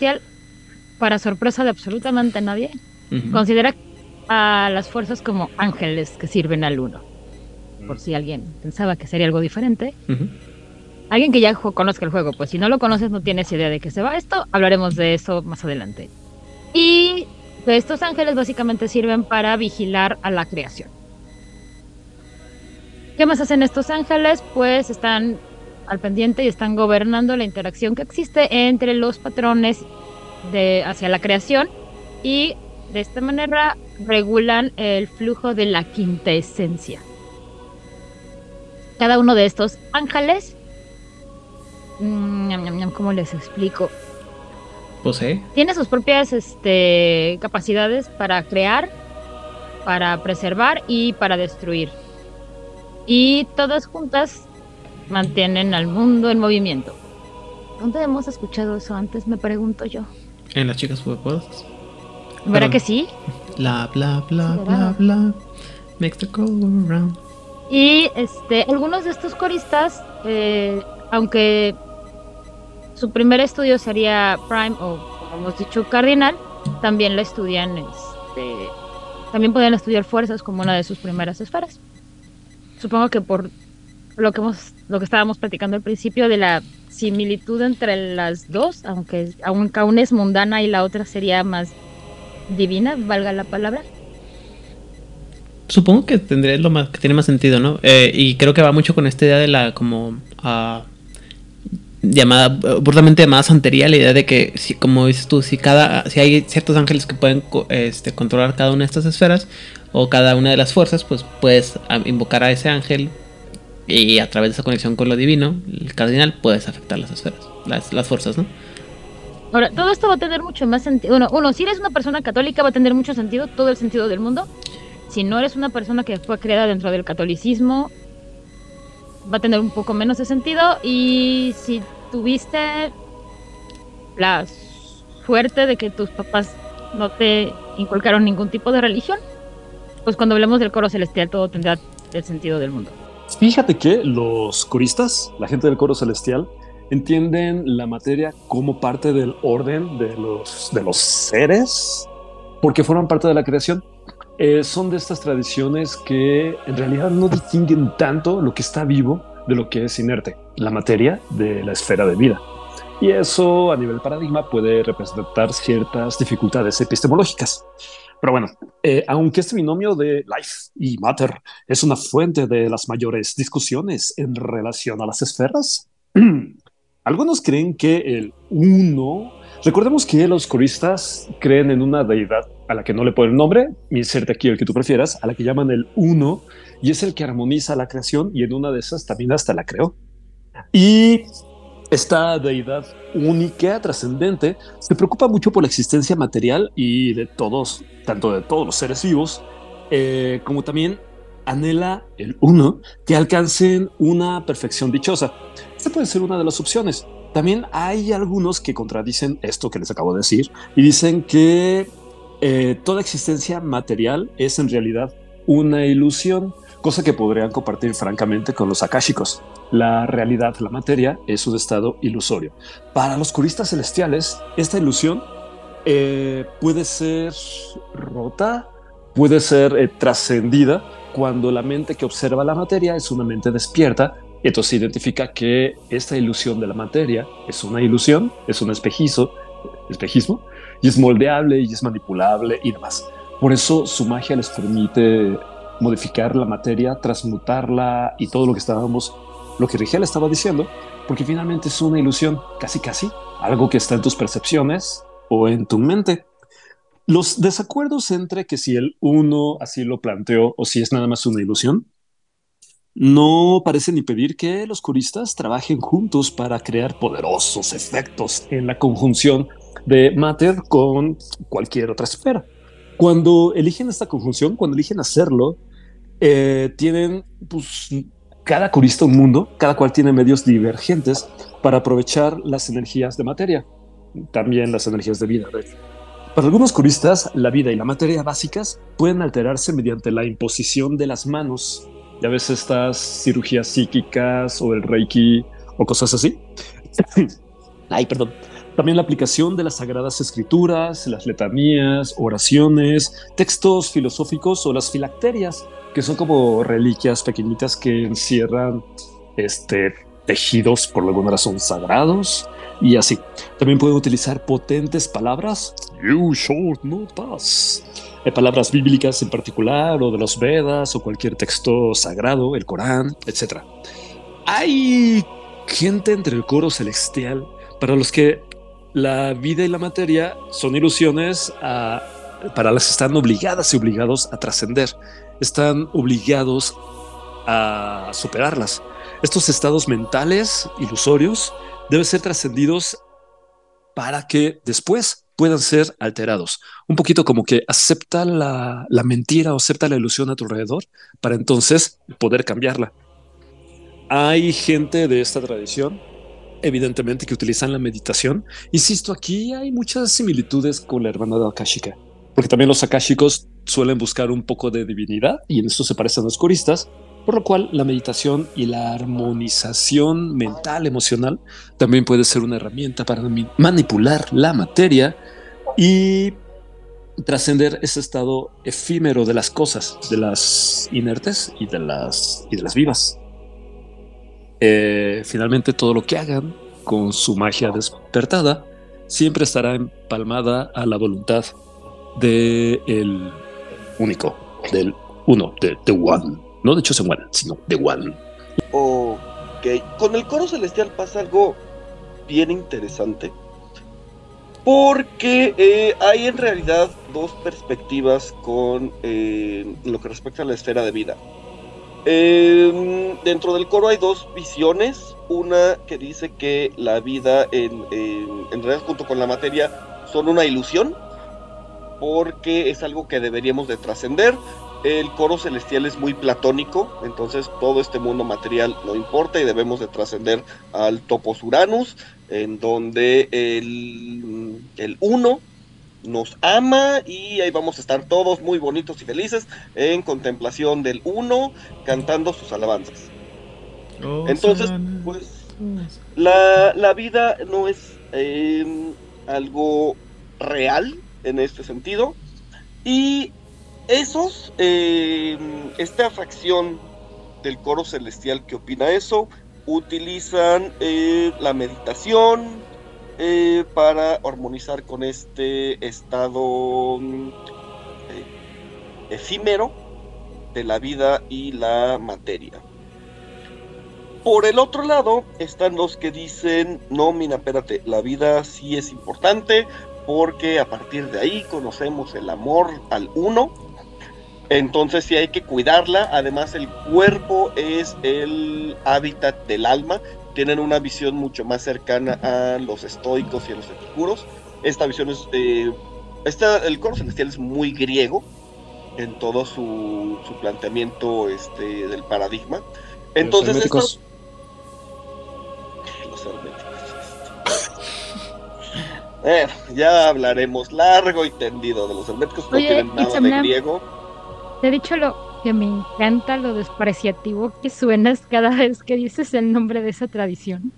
celestial, para sorpresa de absolutamente nadie, considera a las fuerzas como ángeles que sirven al uno. Por si alguien pensaba que sería algo diferente. Alguien que ya conozca el juego, pues si no lo conoces no tienes idea de qué se va esto, hablaremos de eso más adelante. Y estos ángeles básicamente sirven para vigilar a la creación. ¿Qué más hacen estos ángeles? Pues están al pendiente y están gobernando la interacción que existe entre los patrones de, hacia la creación y de esta manera regulan el flujo de la quinta esencia. Cada uno de estos ángeles, mm, ¿cómo les explico? Posee. Tiene sus propias este, capacidades para crear, para preservar y para destruir. Y todas juntas mantienen al mundo en movimiento. ¿Dónde hemos escuchado eso antes? Me pregunto yo. En las chicas superpoderosas. ¿Verdad que sí? Bla, bla, bla, bla, bla. Makes the go around. Y este, algunos de estos coristas, eh, aunque su primer estudio sería Prime o como hemos dicho Cardinal, también la estudian, este, también pueden estudiar fuerzas como una de sus primeras esferas. Supongo que por lo que hemos, lo que estábamos platicando al principio de la similitud entre las dos, aunque, aunque una es mundana y la otra sería más divina, valga la palabra. Supongo que tendría lo más, que tiene más sentido, ¿no? Eh, y creo que va mucho con esta idea de la como uh, llamada, burlamente llamada santería, la idea de que si, como dices tú, si cada, si hay ciertos ángeles que pueden este, controlar cada una de estas esferas o cada una de las fuerzas, pues puedes invocar a ese ángel y a través de esa conexión con lo divino, el cardinal, puedes afectar las esferas, las, las fuerzas, ¿no? Ahora, todo esto va a tener mucho más sentido. Bueno, uno, si eres una persona católica va a tener mucho sentido, todo el sentido del mundo. Si no eres una persona que fue creada dentro del catolicismo, va a tener un poco menos de sentido. Y si tuviste la suerte de que tus papás no te inculcaron ningún tipo de religión, pues cuando hablemos del coro celestial todo tendrá el sentido del mundo. Fíjate que los coristas, la gente del coro celestial, entienden la materia como parte del orden de los, de los seres, porque forman parte de la creación. Eh, son de estas tradiciones que en realidad no distinguen tanto lo que está vivo de lo que es inerte, la materia de la esfera de vida. Y eso a nivel paradigma puede representar ciertas dificultades epistemológicas. Pero bueno, eh, aunque este binomio de life y matter es una fuente de las mayores discusiones en relación a las esferas, algunos creen que el uno, recordemos que los coristas creen en una deidad a la que no le ponen nombre, inserte aquí el que tú prefieras, a la que llaman el uno, y es el que armoniza la creación y en una de esas también hasta la creó. Y esta deidad única, trascendente, se preocupa mucho por la existencia material y de todos, tanto de todos los seres vivos, eh, como también anhela el uno que alcancen una perfección dichosa. Esta puede ser una de las opciones. También hay algunos que contradicen esto que les acabo de decir y dicen que eh, toda existencia material es en realidad una ilusión, cosa que podrían compartir francamente con los akáshicos. La realidad, la materia, es un estado ilusorio. Para los curistas celestiales, esta ilusión eh, puede ser rota, puede ser eh, trascendida cuando la mente que observa la materia es una mente despierta. Entonces identifica que esta ilusión de la materia es una ilusión, es un espejizo, espejismo, y es moldeable y es manipulable y demás. Por eso su magia les permite modificar la materia, transmutarla y todo lo que estábamos, lo que Rigel estaba diciendo, porque finalmente es una ilusión, casi casi, algo que está en tus percepciones o en tu mente. Los desacuerdos entre que si el uno así lo planteó o si es nada más una ilusión, no parecen impedir que los curistas trabajen juntos para crear poderosos efectos en la conjunción de matter con cualquier otra esfera. Cuando eligen esta conjunción, cuando eligen hacerlo, eh, tienen pues, cada curista un mundo, cada cual tiene medios divergentes para aprovechar las energías de materia, también las energías de vida. Para algunos curistas, la vida y la materia básicas pueden alterarse mediante la imposición de las manos. Ya ves estas cirugías psíquicas o el reiki o cosas así. Ay, perdón. También la aplicación de las sagradas escrituras, las letanías, oraciones, textos filosóficos o las filacterias, que son como reliquias pequeñitas que encierran este, tejidos por alguna razón sagrados y así. También pueden utilizar potentes palabras. You shall not pass. Eh, palabras bíblicas en particular o de los Vedas o cualquier texto sagrado, el Corán, etc. Hay gente entre el coro celestial para los que la vida y la materia son ilusiones para las que están obligadas y obligados a trascender. Están obligados a superarlas. Estos estados mentales ilusorios deben ser trascendidos para que después puedan ser alterados. Un poquito como que acepta la, la, mentira o acepta la ilusión a tu alrededor para entonces poder cambiarla. Hay gente de esta tradición, evidentemente, que utilizan la meditación. Insisto, aquí hay muchas similitudes con la hermandad akashica, porque también los akashicos suelen buscar un poco de divinidad y en eso se parecen a los curistas, por lo cual la meditación y la armonización mental, emocional, también puede ser una herramienta para manipular la materia y trascender ese estado efímero de las cosas, de las inertes y de las, y de las vivas. Eh, finalmente todo lo que hagan con su magia despertada siempre estará empalmada a la voluntad del el único, del uno, de The One. No de Chosen One, sino de One. Ok. Con el coro celestial pasa algo bien interesante. Porque eh, hay en realidad dos perspectivas con eh, lo que respecta a la esfera de vida. Em, dentro del coro hay dos visiones. Una que dice que la vida en, en realidad junto con la materia son una ilusión. Porque es algo que deberíamos de trascender el coro celestial es muy platónico, entonces todo este mundo material no importa y debemos de trascender al topos Uranus, en donde el, el uno nos ama y ahí vamos a estar todos muy bonitos y felices en contemplación del uno, cantando sus alabanzas. Oh, entonces, pues la, la, vida no es eh, algo real en este sentido y esos, eh, esta fracción del coro celestial que opina eso, utilizan eh, la meditación eh, para armonizar con este estado mm, efímero de la vida y la materia. Por el otro lado están los que dicen, no, mira, espérate, la vida sí es importante porque a partir de ahí conocemos el amor al uno entonces sí hay que cuidarla. Además el cuerpo es el hábitat del alma. Tienen una visión mucho más cercana a los estoicos y a los epicuros. Esta visión es... Eh, el coro celestial es muy griego en todo su, planteamiento este, del paradigma. Entonces, los herméticos. ya hablaremos largo y tendido de los herméticos, no tienen nada de griego. Te he dicho lo que me encanta, lo despreciativo que suenas cada vez que dices el nombre de esa tradición.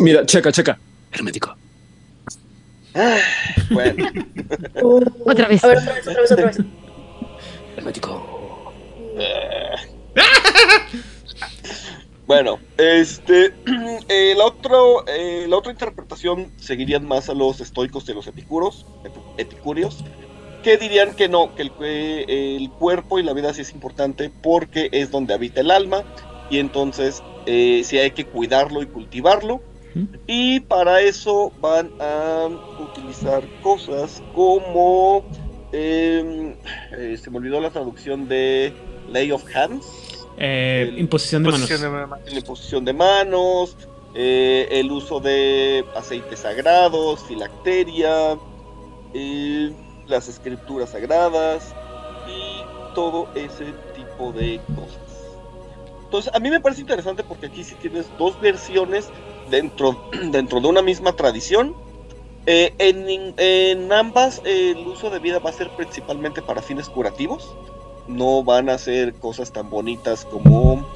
mira, checa, checa. Hermético. Ah, bueno. otra vez. A ver, otra vez, otra vez, otra vez. Hermético. Bueno, este, el otro, eh, la otra interpretación seguirían más a los estoicos y los epicuros, epicúreos, que dirían que no, que el, cuerpo y la vida sí es importante porque es donde habita el alma y entonces eh, sí hay que cuidarlo y cultivarlo. Y para eso van a utilizar cosas como... Em, eh, se me olvidó la traducción de Lay of Hands. Eh, imposición de manos. imposición de manos, el uso de aceites sagrados, filacteria, las escrituras sagradas y todo ese tipo de cosas. Entonces, a mí me parece interesante porque aquí sí tienes dos versiones dentro, dentro de una misma tradición. Eh, en, ambas el uso de vida va a ser principalmente para fines curativos. No van a ser cosas tan bonitas como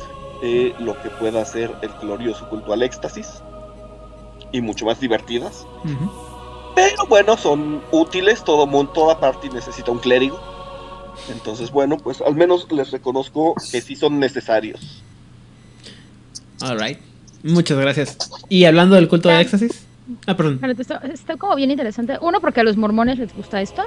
eh, lo que pueda hacer el glorioso culto al éxtasis. y mucho más divertidas. Pero bueno, son útiles, todo mundo, toda parte necesita un clérigo. Entonces, bueno, pues al menos les reconozco que sí son necesarios. Alright. Muchas gracias. Y hablando del culto de éxtasis. Ah, perdón. Está, como bien interesante. Uno, porque a los mormones les gusta esto.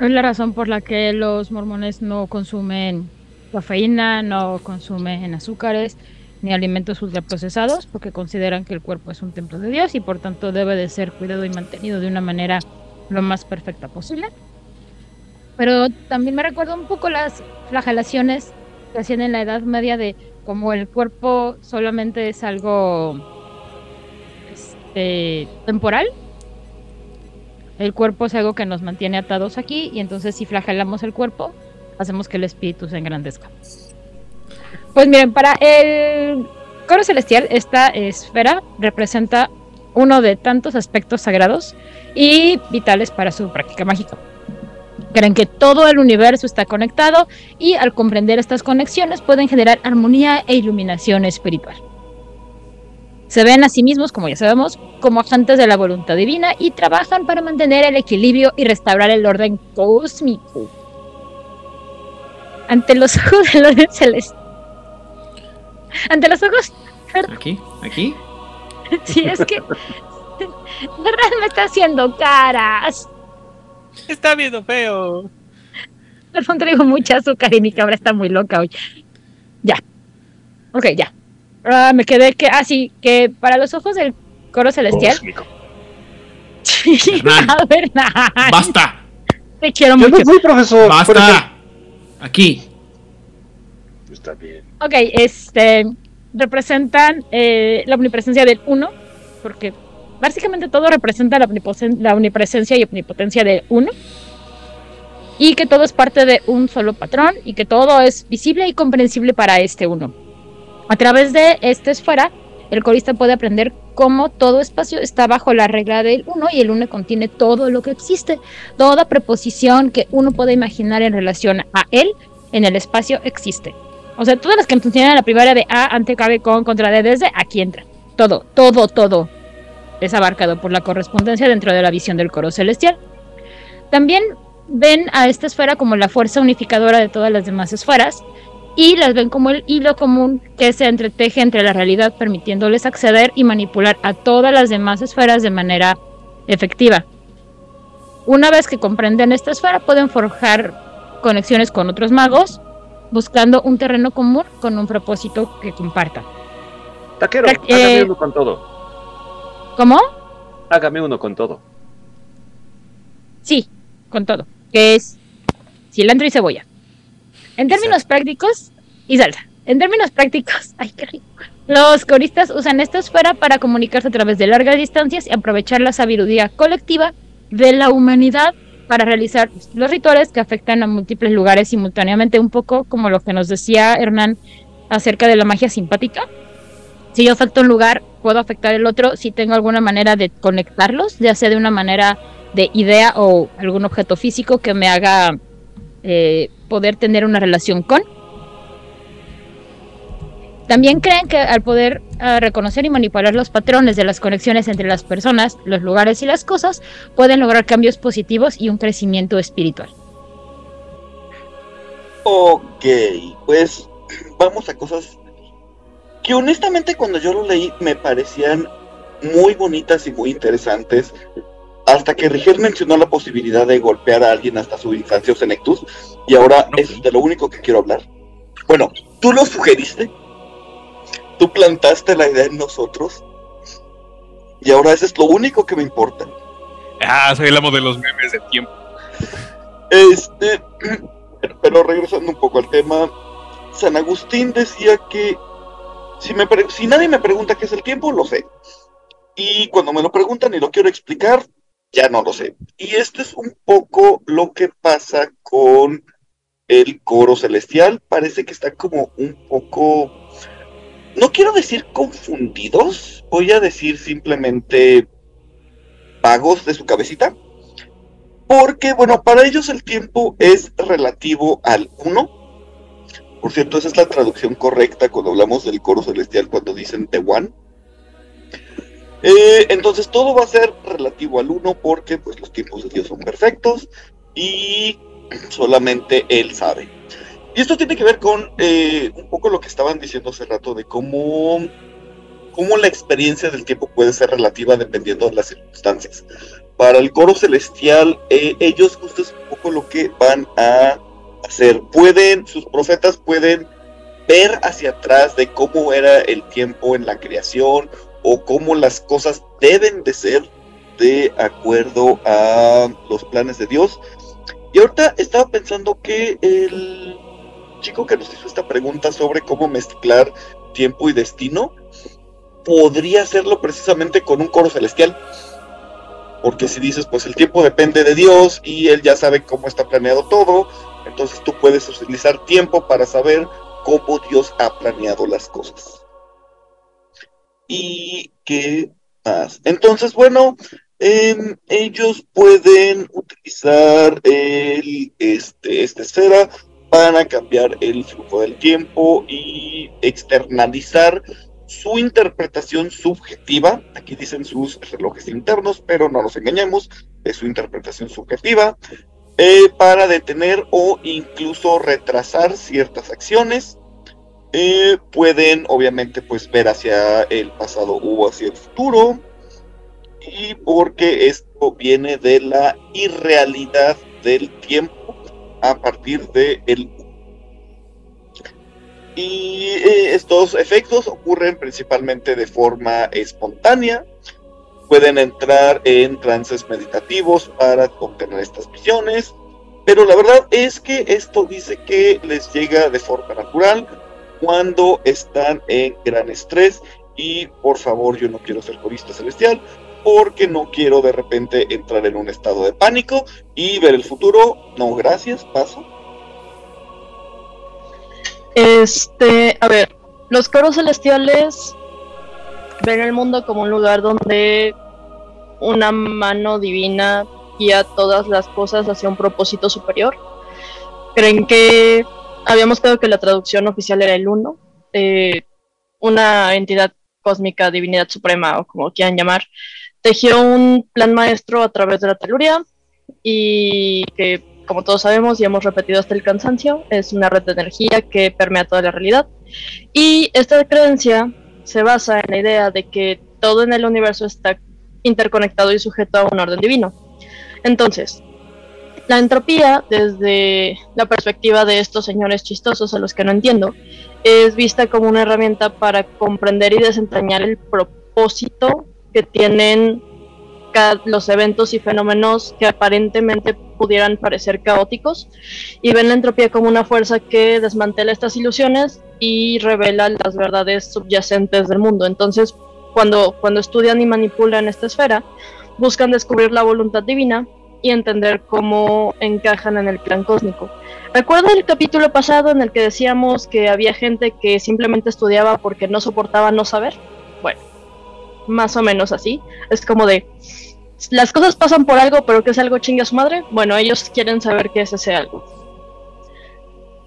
Es la razón por la que los mormones no consumen cafeína, no consumen azúcares ni alimentos ultraprocesados, porque consideran que el cuerpo es un templo de Dios y por tanto debe de ser cuidado y mantenido de una manera lo más perfecta posible. Pero también me recuerdo un poco las flagelaciones que hacían en la Edad Media de como el cuerpo solamente es algo este, temporal, el cuerpo es algo que nos mantiene atados aquí y entonces si flagelamos el cuerpo, hacemos que el espíritu se engrandezca. Pues miren, para el coro celestial, esta esfera representa uno de tantos aspectos sagrados y vitales para su práctica mágica. Creen que todo el universo está conectado y al comprender estas conexiones pueden generar armonía e iluminación espiritual. Se ven a sí mismos, como ya sabemos, como agentes de la voluntad divina y trabajan para mantener el equilibrio y restaurar el orden cósmico. Ante los ojos del orden celestial. Ante los ojos. Aquí, aquí. Sí, es que. verdad me está haciendo caras. Está viendo feo. Perdón, traigo mucha azúcar y mi cabra está muy loca hoy. Ya. Ok, ya. Ah, me quedé que. Ah, sí, que para los ojos del coro celestial. a ver, Basta. Te quiero mucho. No profesor. Basta. Aquí. Está bien. Ok, este. Representan eh, la omnipresencia del uno, porque básicamente todo representa la, la omnipresencia y omnipotencia del uno. Y que todo es parte de un solo patrón y que todo es visible y comprensible para este uno. A través de esta esfera, el corista puede aprender cómo todo espacio está bajo la regla del uno y el uno contiene todo lo que existe. Toda preposición que uno puede imaginar en relación a él en el espacio existe. O sea, todas las que funcionan en la primera de A, ante, cabe, con, contra, de, desde, aquí entra. Todo, todo, todo es abarcado por la correspondencia dentro de la visión del coro celestial. También ven a esta esfera como la fuerza unificadora de todas las demás esferas y las ven como el hilo común que se entreteje entre la realidad, permitiéndoles acceder y manipular a todas las demás esferas de manera efectiva. Una vez que comprenden esta esfera, pueden forjar conexiones con otros magos, buscando un terreno común con un propósito que compartan. Taquero, hágame eh, uno con todo. ¿Cómo? Hágame uno con todo. Sí, con todo. Que es cilantro y cebolla. En términos prácticos, y salsa. En términos prácticos, ay, qué rico. Los coristas usan esta esfera para comunicarse a través de largas distancias y aprovechar la sabiduría colectiva de la humanidad para realizar los rituales que afectan a múltiples lugares simultáneamente, un poco como lo que nos decía Hernán acerca de la magia simpática. Si yo afecto un lugar, puedo afectar el otro si tengo alguna manera de conectarlos, ya sea de una manera de idea o algún objeto físico que me haga eh, poder tener una relación con. También creen que al poder ah, reconocer y manipular los patrones de las conexiones entre las personas, los lugares y las cosas, pueden lograr cambios positivos y un crecimiento espiritual. Ok, pues vamos a cosas que honestamente cuando yo lo leí me parecían muy bonitas y muy interesantes hasta que Rigel mencionó la posibilidad de golpear a alguien hasta su infancia o senectus, y ahora es de lo único que quiero hablar. Bueno, tú lo sugeriste, tú plantaste la idea en nosotros, y ahora eso es lo único que me importa. Ah, soy el amo de los memes de tiempo. Este, pero regresando un poco al tema, San Agustín decía que si, me, si nadie me pregunta qué es el tiempo, lo sé. Y cuando me lo preguntan y lo quiero explicar, ya no lo sé. Y esto es un poco lo que pasa con el coro celestial. Parece que está como un poco, no quiero decir confundidos, voy a decir simplemente vagos de su cabecita. Porque, bueno, para ellos el tiempo es relativo al uno. Por cierto, esa es la traducción correcta cuando hablamos del coro celestial, cuando dicen The One. Eh, entonces todo va a ser relativo al uno porque pues los tiempos de Dios son perfectos y solamente Él sabe. Y esto tiene que ver con eh, un poco lo que estaban diciendo hace rato de cómo, cómo la experiencia del tiempo puede ser relativa dependiendo de las circunstancias. Para el coro celestial, eh, ellos justo es un poco lo que van a hacer. Pueden, sus profetas pueden ver hacia atrás de cómo era el tiempo en la creación o cómo las cosas deben de ser de acuerdo a los planes de Dios. Y ahorita estaba pensando que el chico que nos hizo esta pregunta sobre cómo mezclar tiempo y destino podría hacerlo precisamente con un coro celestial. Porque si dices, pues el tiempo depende de Dios y Él ya sabe cómo está planeado todo, entonces tú puedes utilizar tiempo para saber cómo Dios ha planeado las cosas. ¿Y qué más? Entonces, bueno, em, ellos pueden utilizar el, este, esta esfera para cambiar el flujo del tiempo y externalizar su interpretación subjetiva. Aquí dicen sus relojes internos, pero no nos engañemos, es su interpretación subjetiva eh, para detener o incluso retrasar ciertas acciones. Eh, pueden obviamente pues ver hacia el pasado o hacia el futuro. Y porque esto viene de la irrealidad del tiempo a partir de el y eh, estos efectos ocurren principalmente de forma espontánea, pueden entrar en trances meditativos para obtener estas visiones, pero la verdad es que esto dice que les llega de forma natural cuando están en gran estrés y por favor yo no quiero ser corista celestial porque no quiero de repente entrar en un estado de pánico y ver el futuro. No, gracias, paso. Este, a ver, los coros celestiales ven el mundo como un lugar donde una mano divina guía todas las cosas hacia un propósito superior. Creen que habíamos quedado que la traducción oficial era el uno, eh, una entidad cósmica, divinidad suprema o como quieran llamar, tejió un plan maestro a través de la teluria y que, como todos sabemos y hemos repetido hasta el cansancio, es una red de energía que permea toda la realidad. Y esta creencia se basa en la idea de que todo en el universo está interconectado y sujeto a un orden divino. Entonces, la entropía, desde la perspectiva de estos señores chistosos a los que no entiendo, es vista como una herramienta para comprender y desentrañar el propósito que tienen los eventos y fenómenos que aparentemente pudieran parecer caóticos y ven la entropía como una fuerza que desmantela estas ilusiones y revela las verdades subyacentes del mundo. Entonces, cuando, cuando estudian y manipulan esta esfera, buscan descubrir la voluntad divina y entender cómo encajan en el plan cósmico. Recuerda el capítulo pasado en el que decíamos que había gente que simplemente estudiaba porque no soportaba no saber. Bueno, más o menos así. Es como de, las cosas pasan por algo, pero que es algo chingue a su madre. Bueno, ellos quieren saber qué es ese algo.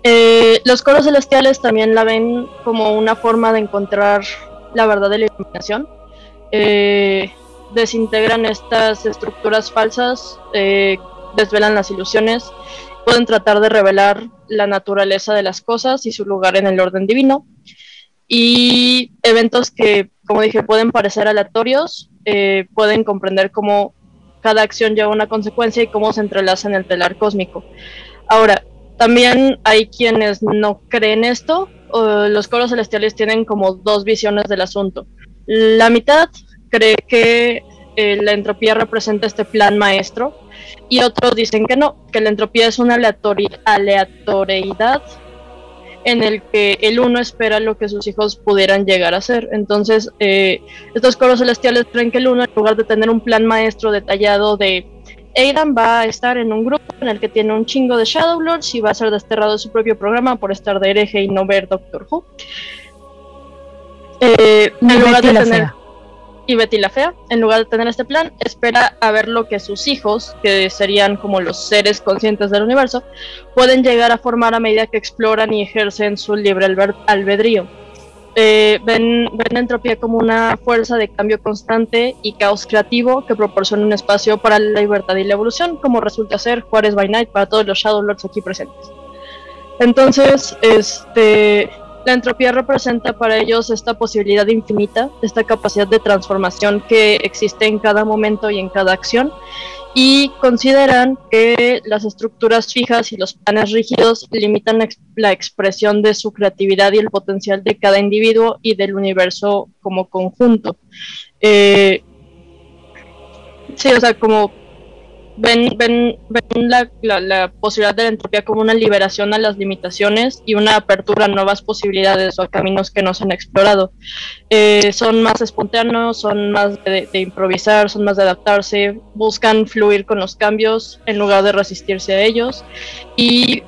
Eh, los coros celestiales también la ven como una forma de encontrar la verdad de la iluminación. Eh, desintegran estas estructuras falsas, eh, desvelan las ilusiones, pueden tratar de revelar la naturaleza de las cosas y su lugar en el orden divino. Y eventos que, como dije, pueden parecer aleatorios, eh, pueden comprender cómo cada acción lleva una consecuencia y cómo se entrelaza en el telar cósmico. Ahora, también hay quienes no creen esto. los coros celestiales tienen como dos visiones del asunto. La mitad cree que eh, la entropía representa este plan maestro y otros dicen que no, que la entropía es una aleatoriedad en el que el uno espera lo que sus hijos pudieran llegar a ser. Entonces, eh, estos coros celestiales creen que el uno, en lugar de tener un plan maestro detallado de Aidan va a estar en un grupo en el que tiene un chingo de Shadow Lords y va a ser desterrado de su propio programa por estar de hereje y no ver Doctor Who. Eh, en lugar de tener y Betty la Fea, en lugar de tener este plan, espera a ver lo que sus hijos, que serían como los seres conscientes del universo, pueden llegar a formar a medida que exploran y ejercen su libre albedrío. eh, ven, ven la entropía como una fuerza de cambio constante y caos creativo que proporciona un espacio para la libertad y la evolución, como resulta ser Juárez by Night para todos los Shadow Lords aquí presentes. Entonces, este, la entropía representa para ellos esta posibilidad infinita, esta capacidad de transformación que existe en cada momento y en cada acción, y consideran que las estructuras fijas y los planes rígidos limitan la, ex- la expresión de su creatividad y el potencial de cada individuo y del universo como conjunto. Eh, sí, o sea, como ven, ven, ven la, la- la posibilidad de la entropía como una liberación a las limitaciones y una apertura a nuevas posibilidades o a caminos que no se han explorado. Eh, son más espontáneos, son más de, de improvisar, son más de adaptarse, buscan fluir con los cambios en lugar de resistirse a ellos y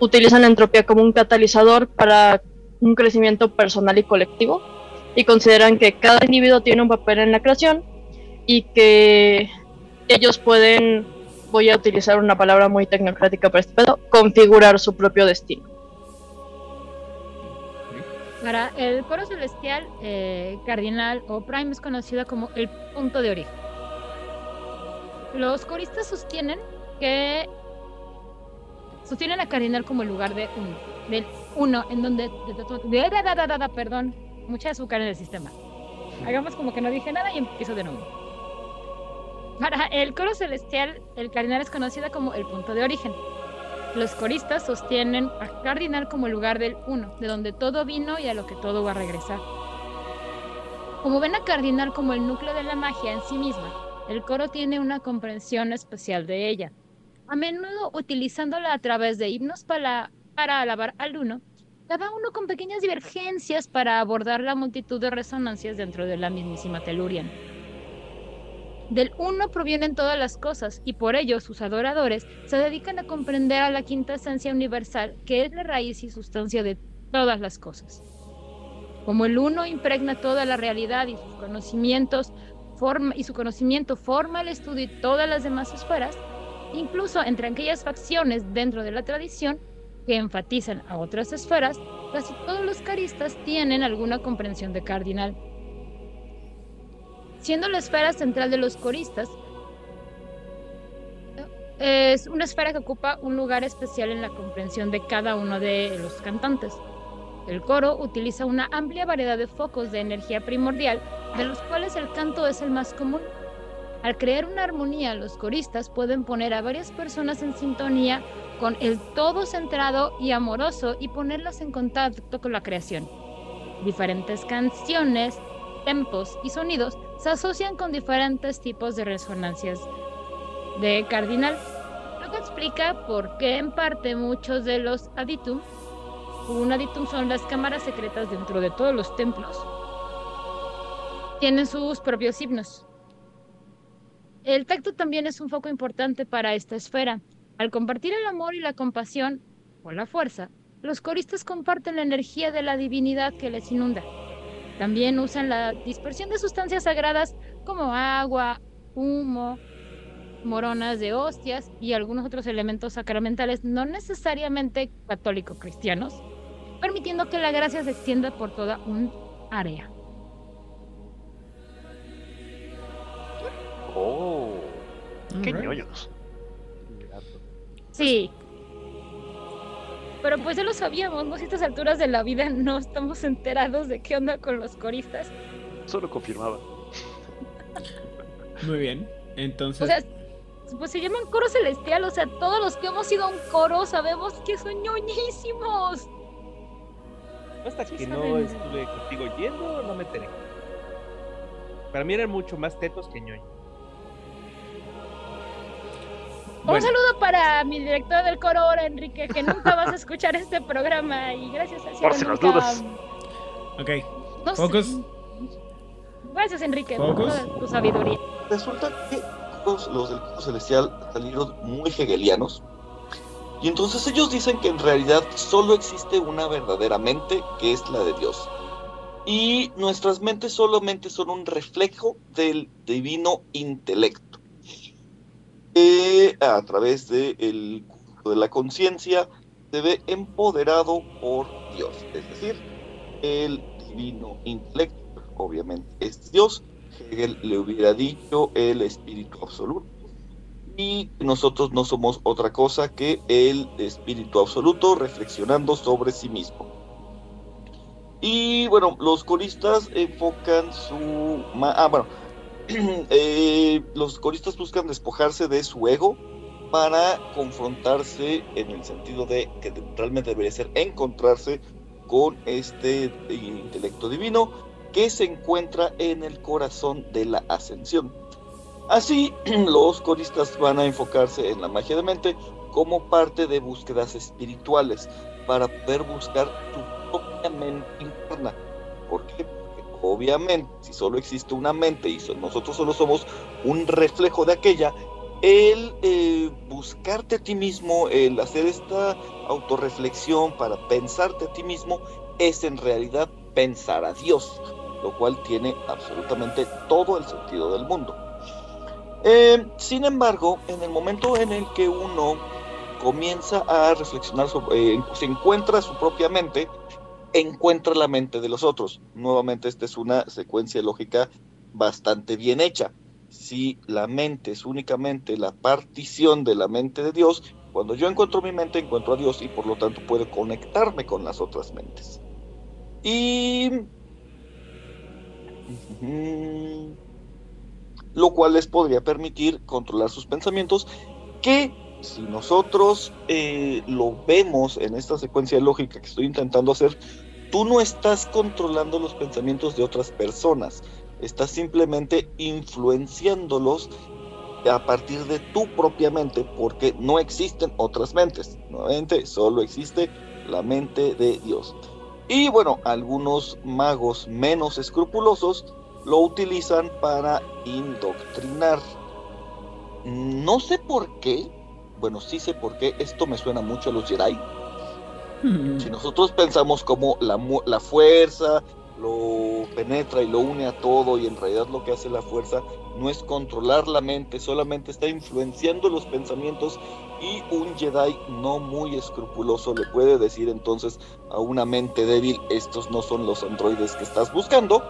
utilizan la entropía como un catalizador para un crecimiento personal y colectivo y consideran que cada individuo tiene un papel en la creación y que ellos pueden, voy a utilizar una palabra muy tecnocrática para este pedo, configurar su propio destino. Para el coro celestial, eh, cardinal o prime es conocido como el punto de origen. Los coristas sostienen que sostienen a cardinal como el lugar de uno, del uno, en donde de- de- perdón, mucha azúcar en el sistema. Hagamos como que no dije nada y empiezo de nuevo. Para el coro celestial, el cardinal es conocido como el punto de origen. Los coristas sostienen a Cardinal como el lugar del uno, de donde todo vino y a lo que todo va a regresar. Como ven a Cardinal como el núcleo de la magia en sí misma, el coro tiene una comprensión especial de ella, a menudo utilizándola a través de himnos para, para alabar al uno, cada uno con pequeñas divergencias para abordar la multitud de resonancias dentro de la mismísima Telurian. Del uno provienen todas las cosas y por ello sus adoradores se dedican a comprender a la quinta esencia universal que es la raíz y sustancia de todas las cosas. Como el uno impregna toda la realidad y y su conocimiento forma el estudio de todas las demás esferas, incluso entre aquellas facciones dentro de la tradición que enfatizan a otras esferas, casi todos los caristas tienen alguna comprensión de cardinal siendo la esfera central de los coristas, es una esfera que ocupa un lugar especial en la comprensión de cada uno de los cantantes. El coro utiliza una amplia variedad de focos de energía primordial, de los cuales el canto es el más común. Al crear una armonía, los coristas pueden poner a varias personas en sintonía con el todo centrado y amoroso y ponerlas en contacto con la creación. Diferentes canciones, tempos y sonidos se asocian con diferentes tipos de resonancias de cardinal, lo que explica por qué en parte muchos de los aditum, un aditum son las cámaras secretas dentro de todos los templos, tienen sus propios himnos. El tacto también es un foco importante para esta esfera. Al compartir el amor y la compasión, o la fuerza, los coristas comparten la energía de la divinidad que les inunda. También usan la dispersión de sustancias sagradas como agua, humo, moronas de hostias y algunos otros elementos sacramentales no necesariamente católico-cristianos, permitiendo que la gracia se extienda por toda un área. Oh, qué ñoños. Sí. Pero pues ya lo sabíamos, ¿no? Si a estas alturas de la vida no estamos enterados de qué onda con los coristas. Solo confirmaba. Muy bien. Entonces, O sea, pues se llaman coro celestial, o sea, todos los que hemos ido a un coro sabemos que son ñoñísimos. Hasta Sí que no estuve contigo yendo, no me enteré. Para mí eran mucho más tetos que Un saludo para mi director del coro ahora, Enrique, que nunca vas a escuchar este programa y gracias cielo Por si las nunca- dudas. ok. no sé. Gracias, Enrique, por Focus. tu sabiduría. Resulta que los, los del culto celestial salieron muy hegelianos. Y entonces ellos dicen que en realidad solo existe una verdadera mente, que es la de Dios. Y nuestras mentes solamente son un reflejo del divino intelecto. Que a través del culto de la conciencia se ve empoderado por Dios. Es decir, el divino intelecto, obviamente es Dios. Hegel le hubiera dicho el espíritu absoluto. Y nosotros no somos otra cosa que el espíritu absoluto reflexionando sobre sí mismo. Y bueno, los coristas enfocan su... Ah, bueno. Eh, los coristas buscan despojarse de su ego para confrontarse en el sentido de que realmente debería ser encontrarse con este intelecto divino que se encuentra en el corazón de la ascensión. Así, los coristas van a enfocarse en la magia de mente como parte de búsquedas espirituales para poder buscar tu propia mente interna. ¿Por qué? Obviamente, si solo existe una mente y so- nosotros solo somos un reflejo de aquella, el eh, buscarte a ti mismo, el hacer esta autorreflexión para pensarte a ti mismo, es en realidad pensar a Dios, lo cual tiene absolutamente todo el sentido del mundo. Eh, sin embargo, en el momento en el que uno comienza a reflexionar sobre, eh, se encuentra su propia mente, encuentra la mente de los otros. Nuevamente, esta es una secuencia lógica bastante bien hecha. Si la mente es únicamente la partición de la mente de Dios, cuando yo encuentro mi mente, encuentro a Dios y por lo tanto puedo conectarme con las otras mentes. Y... Lo cual les podría permitir controlar sus pensamientos que si nosotros eh, lo vemos en esta secuencia lógica que estoy intentando hacer, tú no estás controlando los pensamientos de otras personas, estás simplemente influenciándolos a partir de tu propia mente, porque no existen otras mentes, nuevamente solo existe la mente de Dios. Y bueno, algunos magos menos escrupulosos lo utilizan para indoctrinar. No sé por qué, bueno, sí sé por qué, esto me suena mucho a los Jedi. Si nosotros pensamos como la, fuerza lo penetra y lo une a todo y en realidad lo que hace la fuerza no es controlar la mente, solamente está influenciando los pensamientos y un Jedi no muy escrupuloso le puede decir entonces a una mente débil, estos no son los androides que estás buscando.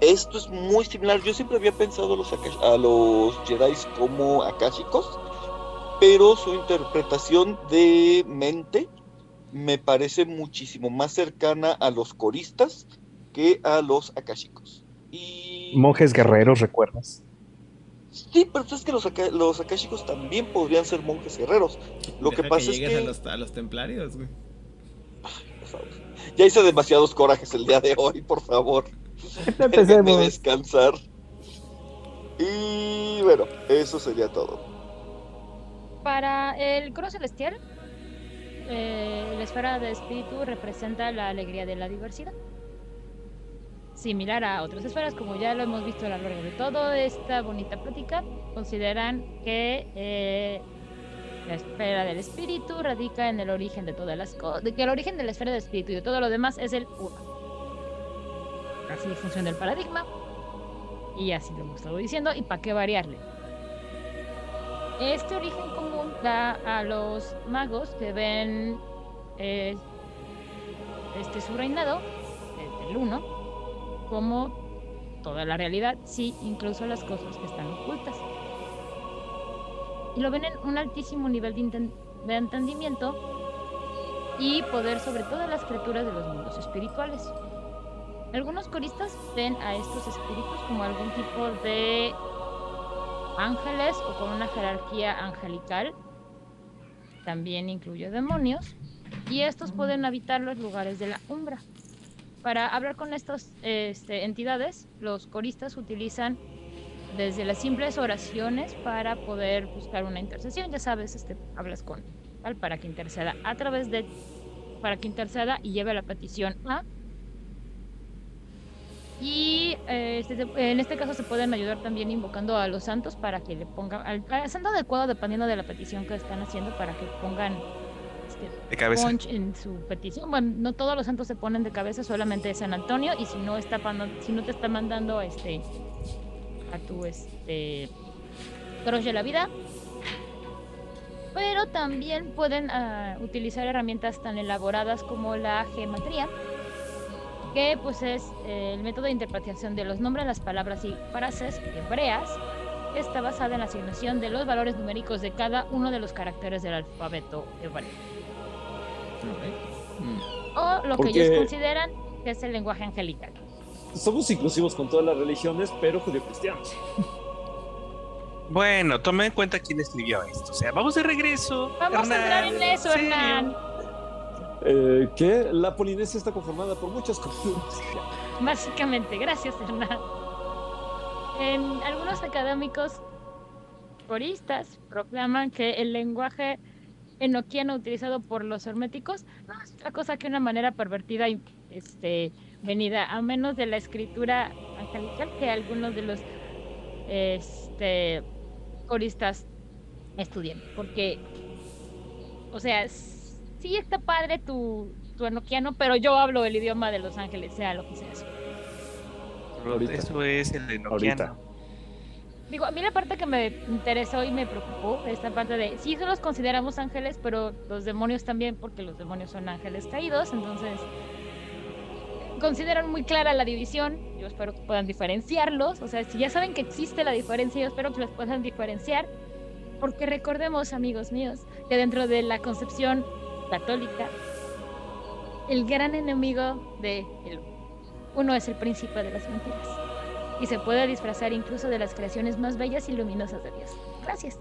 Esto es muy similar, yo siempre había pensado a los, a los Jedi como akashicos, pero su interpretación de mente me parece muchísimo más cercana a los coristas que a los akashicos. Y Monjes guerreros, ¿recuerdas? sí, pero es que los, los akashicos también podrían ser monjes guerreros. Lo que pasa es que a los, a los templarios, güey. por favor, ya hice demasiados corajes el día de hoy, por favor. Déjenme Empecemos. descansar. Y bueno, eso sería todo. Para el coro celestial, eh, la esfera de espíritu representa la alegría de la diversidad. Similar a otras esferas, como ya lo hemos visto a lo largo de toda esta bonita plática, consideran que eh, la esfera del espíritu radica en el origen de todas las cosas, que el origen de la esfera del espíritu y de todo lo demás es el uno. Así funciona el paradigma, y así lo hemos estado diciendo, y para qué variarle. Este origen común da a los magos que ven eh, este su reinado, el uno, como toda la realidad, sí, incluso las cosas que están ocultas. Y lo ven en un altísimo nivel de entendimiento y poder sobre todas las criaturas de los mundos espirituales. Algunos coristas ven a estos espíritus como algún tipo de ángeles o con una jerarquía angelical. También incluye demonios. Y estos pueden habitar los lugares de la umbra. Para hablar con estas este, entidades, los coristas utilizan desde las simples oraciones para poder buscar una intercesión. Ya sabes, este, hablas con tal para que interceda a través de para que interceda y lleve la petición a y eh, este, en este caso se pueden ayudar también invocando a los santos para que le pongan, al, al santo adecuado dependiendo de la petición que están haciendo, para que pongan este, De cabeza. en su petición. Bueno, no todos los santos se ponen de cabeza, solamente San Antonio, y si no está si no te está mandando este a tu este cross de la vida. Pero también pueden ah, utilizar herramientas tan elaboradas como la geometría que pues es eh, el método de interpretación de los nombres, las palabras y frases hebreas, que está basada en la asignación de los valores numéricos de cada uno de los caracteres del alfabeto hebreo. O lo que ellos consideran que es el lenguaje angelical. Somos inclusivos con todas las religiones, pero judio-cristianos. Bueno, tome en cuenta quién escribió esto. O sea, vamos de regreso. Vamos a entrar en eso. Hernán. Eh, que la Polinesia está conformada por muchas culturas. Básicamente, gracias Hernán. Algunos académicos coristas proclaman que el lenguaje enoquiano utilizado por los herméticos no es otra cosa que una manera pervertida y este, venida a menos de la escritura angelical que algunos de los este, coristas estudian. Porque, o sea, sí está padre tu, tu enoquiano, pero yo hablo el idioma de los ángeles, sea lo que sea eso. Ahorita. Eso es el Ahorita. enoquiano. Digo, a mí la parte que me interesó y me preocupó, esta parte de, sí, los consideramos ángeles, pero los demonios también, porque los demonios son ángeles caídos, entonces consideran muy clara la división, yo espero que puedan diferenciarlos, o sea, si ya saben que existe la diferencia, yo espero que los puedan diferenciar, porque recordemos, amigos míos, que dentro de la concepción católica, el gran enemigo de el uno es el príncipe de las mentiras y se puede disfrazar incluso de las creaciones más bellas y luminosas de Dios. Gracias.